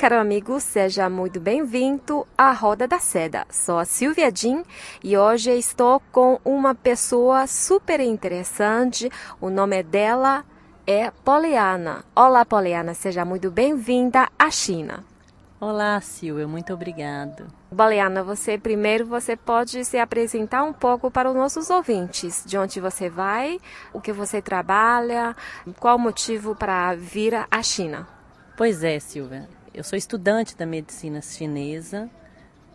Caro amigo, seja muito bem-vindo à Roda da Seda. Sou a Silvia Jin e hoje estou com uma pessoa super interessante. O nome dela é Poliana. Olá, Poliana, seja muito bem-vinda à China. Olá, Silvia, muito obrigado. Poliana, você primeiro você pode se apresentar um pouco para os nossos ouvintes. De onde você vai, o que você trabalha, qual o motivo para vir à China? Pois é, Silvia. Eu sou estudante da medicina chinesa,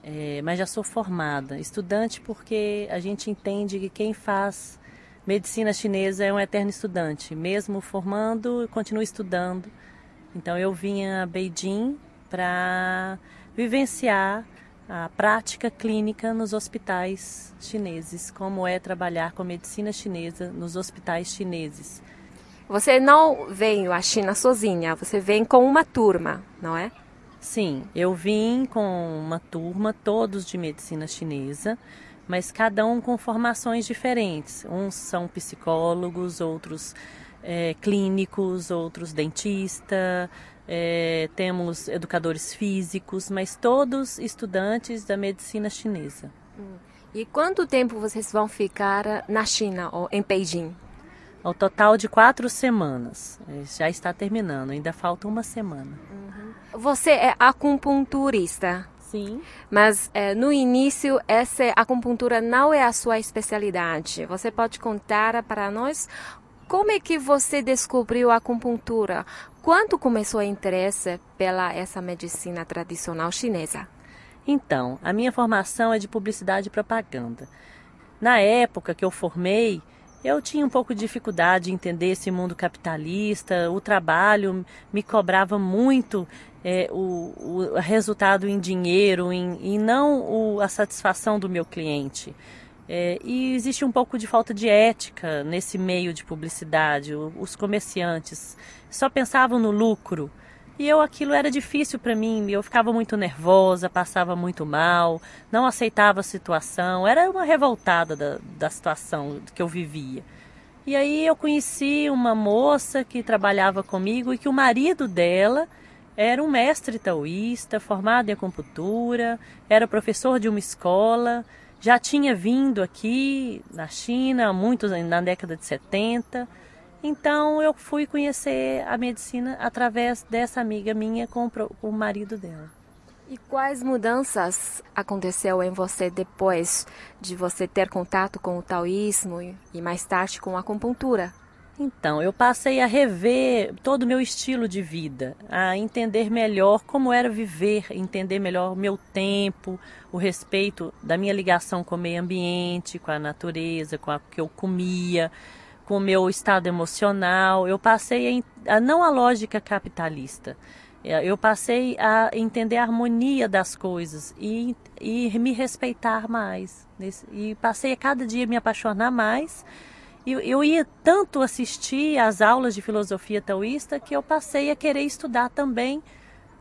é, mas já sou formada. Estudante porque a gente entende que quem faz medicina chinesa é um eterno estudante. Mesmo formando, continua estudando. Então eu vim a Beijing para vivenciar a prática clínica nos hospitais chineses, como é trabalhar com medicina chinesa nos hospitais chineses. Você não veio à China sozinha, você vem com uma turma, não é? Sim, eu vim com uma turma, todos de medicina chinesa, mas cada um com formações diferentes. Uns são psicólogos, outros é, clínicos, outros dentista, é, temos educadores físicos, mas todos estudantes da medicina chinesa. E quanto tempo vocês vão ficar na China ou em Beijing? Ao total de quatro semanas. Já está terminando, ainda falta uma semana. Uhum. Você é acupunturista? Sim. Mas é, no início, essa acupuntura não é a sua especialidade. Você pode contar para nós como é que você descobriu a acupuntura? Quando começou a interesse pela essa medicina tradicional chinesa? Então, a minha formação é de publicidade e propaganda. Na época que eu formei, eu tinha um pouco de dificuldade em entender esse mundo capitalista, o trabalho me cobrava muito é, o, o, resultado em dinheiro em, e não o, a satisfação do meu cliente. É, e existe um pouco de falta de ética nesse meio de publicidade. Os comerciantes só pensavam no lucro. E eu aquilo era difícil para mim, eu ficava muito nervosa, passava muito mal, não aceitava a situação, era uma revoltada da, da situação que eu vivia. E aí eu conheci uma moça que trabalhava comigo e que o marido dela era um mestre taoísta, formado em acupuntura, era professor de uma escola, já tinha vindo aqui na China, muitos na década de 70 então eu fui conhecer a medicina através dessa amiga minha com o marido dela. E quais mudanças aconteceu em você depois de você ter contato com o taoísmo e mais tarde com a acupuntura? Então, eu passei a rever todo o meu estilo de vida, a entender melhor como era viver, entender melhor o meu tempo, o respeito da minha ligação com o meio ambiente, com a natureza, com o que eu comia com o meu estado emocional. Eu passei a, a não a lógica capitalista. É, eu passei a entender a harmonia das coisas e, e me respeitar mais. E passei a cada dia me apaixonar mais. E eu ia tanto assistir às aulas de filosofia taoísta que eu passei a querer estudar também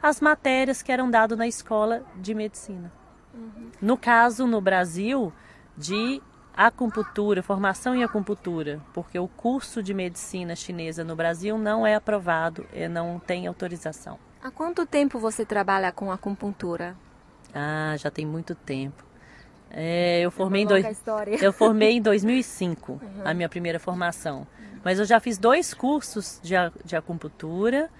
as matérias que eram dadas na escola de medicina. Uhum. No caso, no Brasil, de acupuntura, formação em acupuntura, porque o curso de medicina chinesa no Brasil não é aprovado e não tem autorização. Há quanto tempo você trabalha com acupuntura? Ah, já tem muito tempo. É, eu, formei em dois, eu formei em 2005, uhum. a minha primeira formação. Mas eu já fiz dois cursos de, de acupuntura,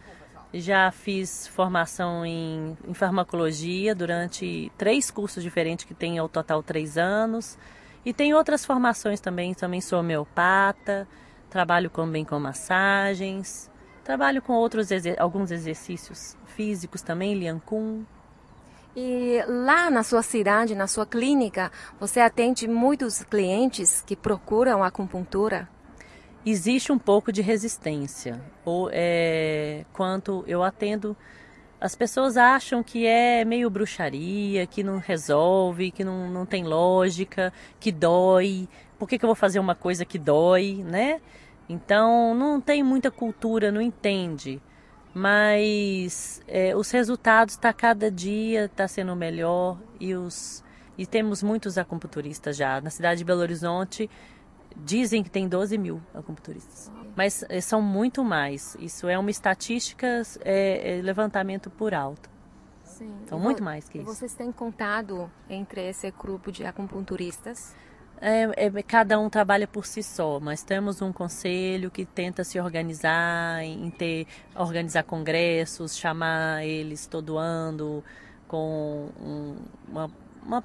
já fiz formação em, em farmacologia durante três cursos diferentes que tem ao total três anos. E tem outras formações também, também sou homeopata, trabalho também com massagens, trabalho com outros alguns exercícios físicos também, Lian Kun. E lá na sua cidade, na sua clínica, você atende muitos clientes que procuram acupuntura? Existe um pouco de resistência. Ou é, quanto eu atendo as pessoas acham que é meio bruxaria, que não resolve, que não, não tem lógica, que dói. Por que, que eu vou fazer uma coisa que dói, né? Então não tem muita cultura, não entende. Mas é, os resultados tá cada dia tá sendo melhor e os e temos muitos acupunturistas já na cidade de Belo Horizonte. Dizem que tem 12 mil acupunturistas, mas é, são muito mais. Isso é uma estatística, é, é levantamento por alto. Sim. São muito mais que isso. Vocês têm contado entre esse grupo de acupunturistas? É, é, cada um trabalha por si só, mas temos um conselho que tenta se organizar, em ter, organizar congressos, chamar eles todo ano com um, uma, uma,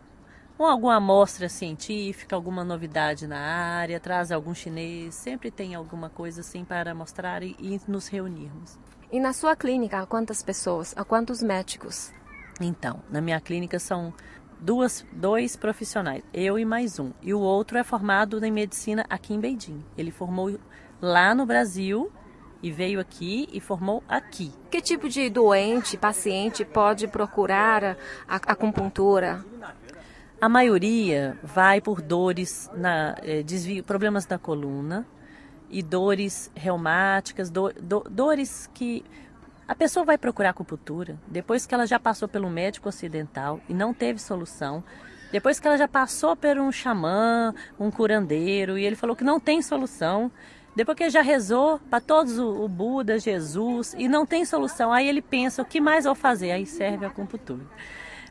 alguma amostra científica, alguma novidade na área, traz algum chinês, sempre tem alguma coisa assim para mostrar e, e nos reunirmos. E na sua clínica, quantas pessoas, a quantos médicos? Então, na minha clínica são duas, dois profissionais, eu e mais um. E o outro é formado em medicina aqui em Beijing. Ele formou lá no Brasil e veio aqui e formou aqui. Que tipo de doente, paciente pode procurar a, acupuntura? A maioria vai por dores, na, eh, desvio, problemas da coluna e dores reumáticas, do, do, dores que a pessoa vai procurar acupuntura depois que ela já passou pelo médico ocidental e não teve solução. Depois que ela já passou por um xamã, um curandeiro, e ele falou que não tem solução. Depois que ele já rezou para todos o, Buda, Jesus, e não tem solução, aí ele pensa, o que mais vou fazer? Aí serve a acupuntura.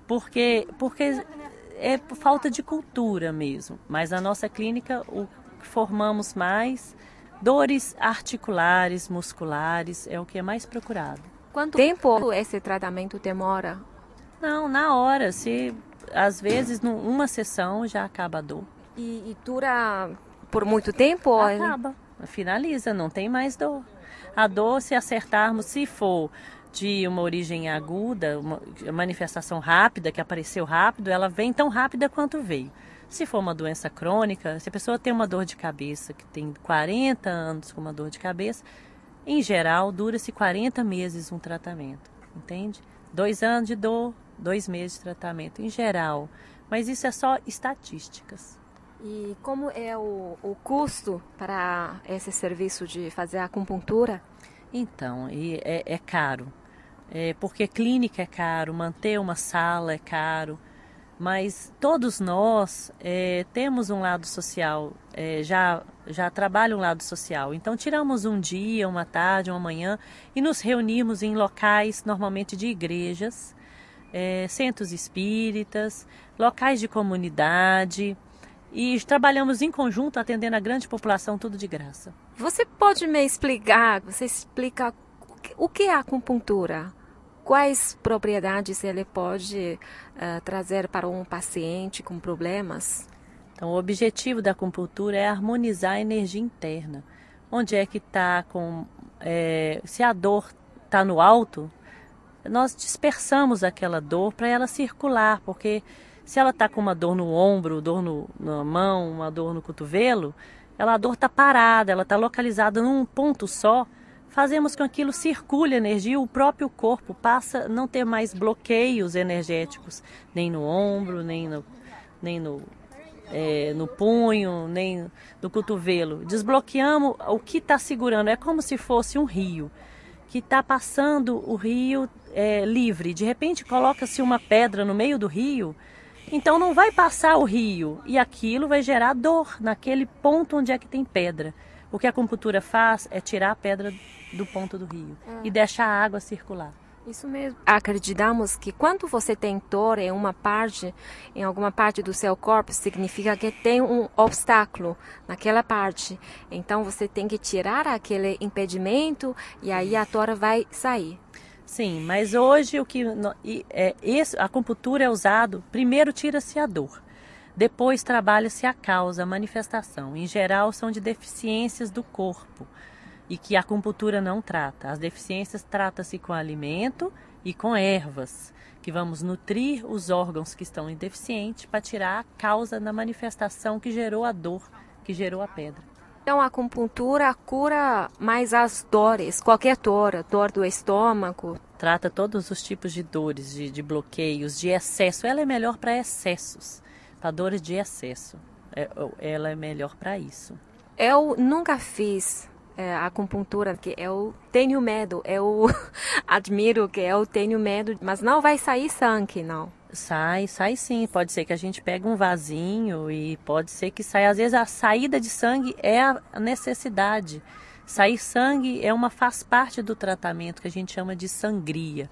Porque, porque é falta de cultura mesmo. Mas a nossa clínica, o que formamos mais Dores articulares, musculares é o que é mais procurado. Quanto tempo esse tratamento demora? Não, na hora. Se às vezes numa sessão já acaba a dor. E, e dura por muito tempo? Acaba, finaliza, não tem mais dor. A dor, se acertarmos, se for de uma origem aguda, uma manifestação rápida, que apareceu rápido, ela vem tão rápida quanto veio. Se for uma doença crônica, se a pessoa tem uma dor de cabeça, que tem 40 anos com uma dor de cabeça, em geral, dura-se 40 meses um tratamento, entende? Dois anos de dor, dois meses de tratamento, em geral. Mas isso é só estatísticas. E como é o, o custo para esse serviço de fazer acupuntura? Então, é, é caro. É, porque clínica é caro, manter uma sala é caro, mas todos nós é, temos um lado social, é, já, já trabalha um lado social. Então, tiramos um dia, uma tarde, uma manhã e nos reunimos em locais, normalmente de igrejas, é, centros espíritas, locais de comunidade e trabalhamos em conjunto atendendo a grande população, tudo de graça. Você pode me explicar, você explica o que é acupuntura? quais propriedades ele pode uh, trazer para um paciente com problemas? Então, o objetivo da acupuntura é harmonizar a energia interna. Onde é que está com. É, se a dor está no alto, nós dispersamos aquela dor para ela circular, porque se ela está com uma dor no ombro, dor no, na mão, uma dor no cotovelo, ela, a dor está parada, ela está localizada num ponto só fazemos com que aquilo circule energia, o próprio corpo passa a não ter mais bloqueios energéticos, nem no ombro, nem no, nem no, é, no punho, nem no cotovelo. Desbloqueamos o que está segurando, é como se fosse um rio que está passando o rio é, livre. De repente coloca-se uma pedra no meio do rio, então não vai passar o rio e aquilo vai gerar dor naquele ponto onde é que tem pedra. O que a acupuntura faz é tirar a pedra do ponto do rio ah. e deixar a água circular. Isso mesmo. Acreditamos que quando você tem dor em uma parte, em alguma parte do seu corpo, significa que tem um obstáculo naquela parte. Então você tem que tirar aquele impedimento e aí a dor vai sair. Sim, mas hoje o que é esse, a acupuntura é usado, primeiro tira-se a dor. Depois trabalha-se a causa, a manifestação. Em geral são de deficiências do corpo e que a acupuntura não trata. As deficiências trata-se com alimento e com ervas, que vamos nutrir os órgãos que estão deficientes para tirar a causa da manifestação que gerou a dor, que gerou a pedra. Então a acupuntura cura mais as dores, qualquer dor, dor do estômago, trata todos os tipos de dores, de, de bloqueios, de excesso. Ela é melhor para excessos, para dores de excesso. É, ela é melhor para isso. Eu nunca fiz é, acupuntura, que eu tenho medo, eu admiro que eu tenho medo, mas não vai sair sangue, não. Sai, sai sim. Pode ser que a gente pegue um vasinho e pode ser que saia. Às vezes a saída de sangue é a necessidade. Sair sangue é uma faz parte do tratamento que a gente chama de sangria.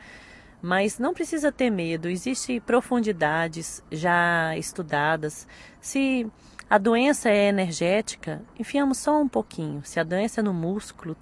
Mas não precisa ter medo, existem profundidades já estudadas. Se a doença é energética, enfiamos só um pouquinho. Se a doença é no músculo,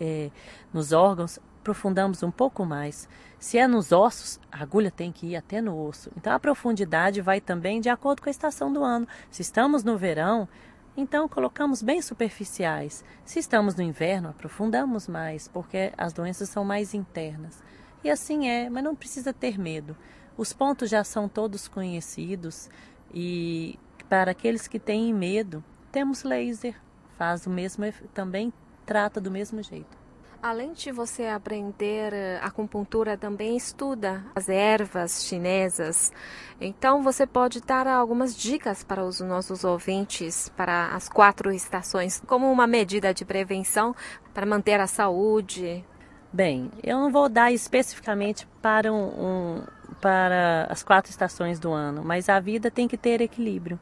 é, nos órgãos, aprofundamos um pouco mais. Se é nos ossos, a agulha tem que ir até no osso. Então a profundidade vai também de acordo com a estação do ano. Se estamos no verão, então colocamos bem superficiais. Se estamos no inverno, aprofundamos mais, porque as doenças são mais internas. E assim é, mas não precisa ter medo. Os pontos já são todos conhecidos e para aqueles que têm medo, temos laser, faz o mesmo também trata do mesmo jeito. Além de você aprender eh, acupuntura, também estuda as ervas chinesas. Então, você pode dar algumas dicas para os nossos ouvintes para as quatro estações, como uma medida de prevenção para manter a saúde. Bem, eu não vou dar especificamente para, um, um, para as quatro estações do ano, mas a vida tem que ter equilíbrio.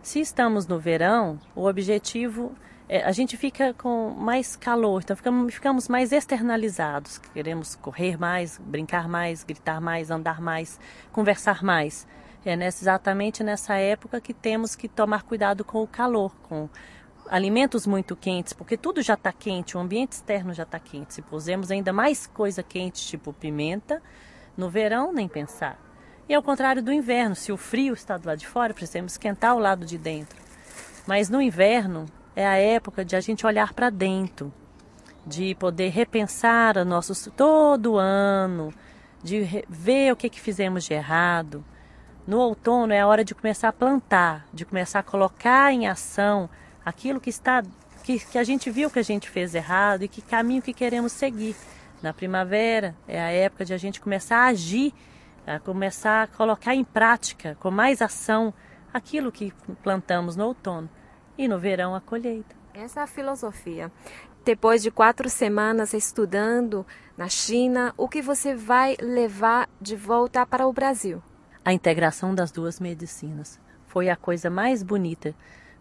Se estamos no verão, o objetivo é, a gente fica com mais calor, então ficamos, ficamos mais externalizados. Queremos correr mais, brincar mais, gritar mais, andar mais, conversar mais. É exatamente nessa época que temos que tomar cuidado com o calor, com alimentos muito quentes, porque tudo já está quente, o ambiente externo já está quente. Se pusemos ainda mais coisa quente, tipo pimenta, no verão nem pensar. E ao contrário do inverno, se o frio está do lado de fora, precisamos esquentar o lado de dentro. Mas no inverno, é a época de a gente olhar para dentro, de poder repensar a nossos todo ano, de ver o que, que fizemos de errado. No outono é a hora de começar a plantar, de começar a colocar em ação aquilo que está que, que a gente viu que a gente fez errado e que caminho que queremos seguir. Na primavera é a época de a gente começar a agir, a começar a colocar em prática com mais ação aquilo que plantamos no outono e no verão a colheita. Essa é a filosofia. Depois de quatro semanas estudando na China, o que você vai levar de volta para o Brasil? A integração das duas medicinas foi a coisa mais bonita,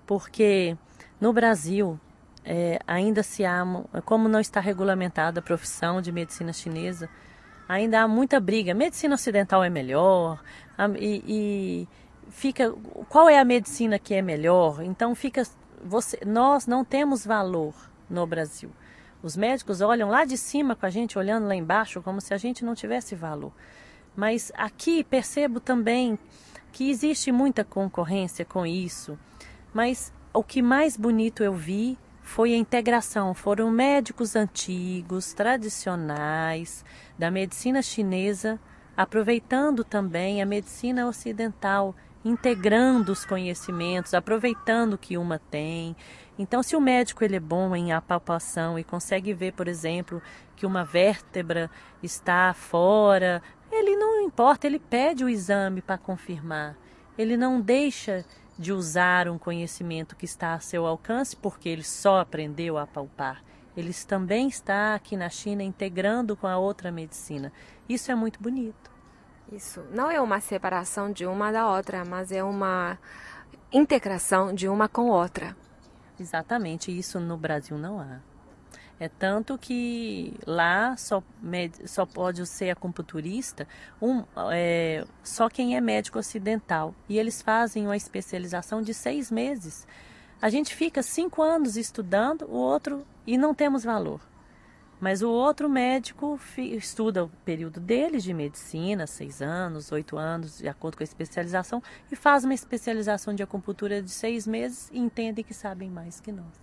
porque no Brasil é, ainda se há, como não está regulamentada a profissão de medicina chinesa, ainda há muita briga. Medicina ocidental é melhor e, e fica qual é a medicina que é melhor? Então fica você, nós não temos valor no Brasil. Os médicos olham lá de cima com a gente, olhando lá embaixo, como se a gente não tivesse valor. Mas aqui percebo também que existe muita concorrência com isso. Mas o que mais bonito eu vi foi a integração. Foram médicos antigos, tradicionais, da medicina chinesa, aproveitando também a medicina ocidental integrando os conhecimentos, aproveitando o que uma tem. Então, se o médico ele é bom em apalpação e consegue ver, por exemplo, que uma vértebra está fora, ele não importa, ele pede o exame para confirmar. Ele não deixa de usar um conhecimento que está a seu alcance porque ele só aprendeu a palpar. Ele também está aqui na China integrando com a outra medicina. Isso é muito bonito. Isso não é uma separação de uma da outra, mas é uma integração de uma com outra. Exatamente, isso no Brasil não há. É tanto que lá só, só pode ser acupunturista um, é, só quem é médico ocidental. E eles fazem uma especialização de seis meses. A gente fica cinco anos estudando, o outro, e não temos valor. Mas o outro médico estuda o período dele de medicina, seis anos, oito anos, de acordo com a especialização, e faz uma especialização de acupuntura de seis meses e entende que sabem mais que nós.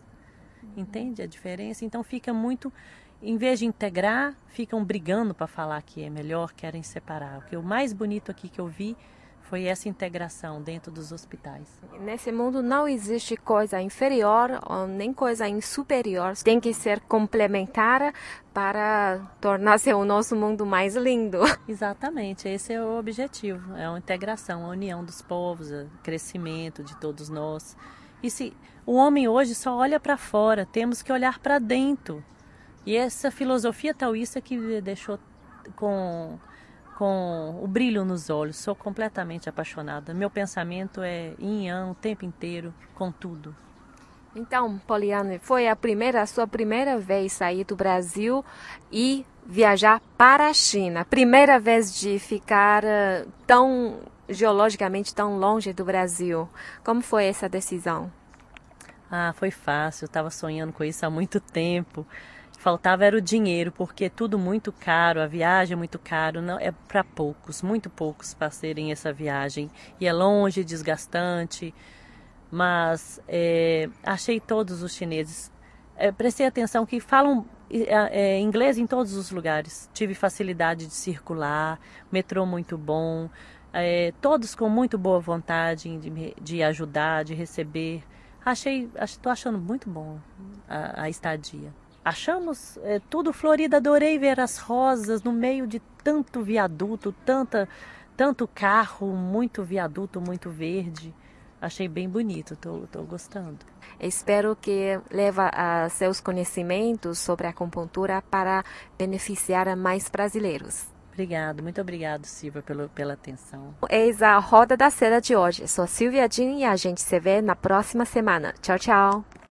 Entende a diferença? Então fica muito, em vez de integrar, ficam brigando para falar que é melhor, querem separar. O que o mais bonito aqui que eu vi Foi essa integração dentro dos hospitais. Nesse mundo não existe coisa inferior nem coisa superior. Tem que ser complementar para tornar-se o nosso mundo mais lindo. Exatamente, esse é o objetivo. É a integração, a união dos povos, o crescimento de todos nós. E se o homem hoje só olha para fora, temos que olhar para dentro. E essa filosofia taoísta que deixou com com o brilho nos olhos. Sou completamente apaixonada. Meu pensamento é yang o tempo inteiro, com tudo. Então, Poliane, foi a primeira, a sua primeira vez sair do Brasil e viajar para a China. Primeira vez de ficar uh, tão geologicamente tão longe do Brasil. Como foi essa decisão? Ah, foi fácil. Eu estava sonhando com isso há muito tempo. Faltava era o dinheiro, porque é tudo muito caro, a viagem é muito caro, não é para poucos, muito poucos fazerem essa viagem. E é longe, desgastante, mas é, achei todos os chineses. É, prestei atenção que falam é, inglês em todos os lugares. Tive facilidade de circular, metrô muito bom, é, todos com muito boa vontade de, de ajudar, de receber. Achei, estou achando muito bom a, a estadia. Achamos é, tudo florido, adorei ver as rosas no meio de tanto viaduto, tanta, tanto carro, muito viaduto, muito verde. Achei bem bonito, estou gostando. Espero que leve a seus conhecimentos sobre a acupuntura para beneficiar mais brasileiros. Obrigado, muito obrigado, Silvia, pelo, pela atenção. Eis a Roda da Seda de hoje. Sou Silvia Jean e a gente se vê na próxima semana. Tchau, tchau.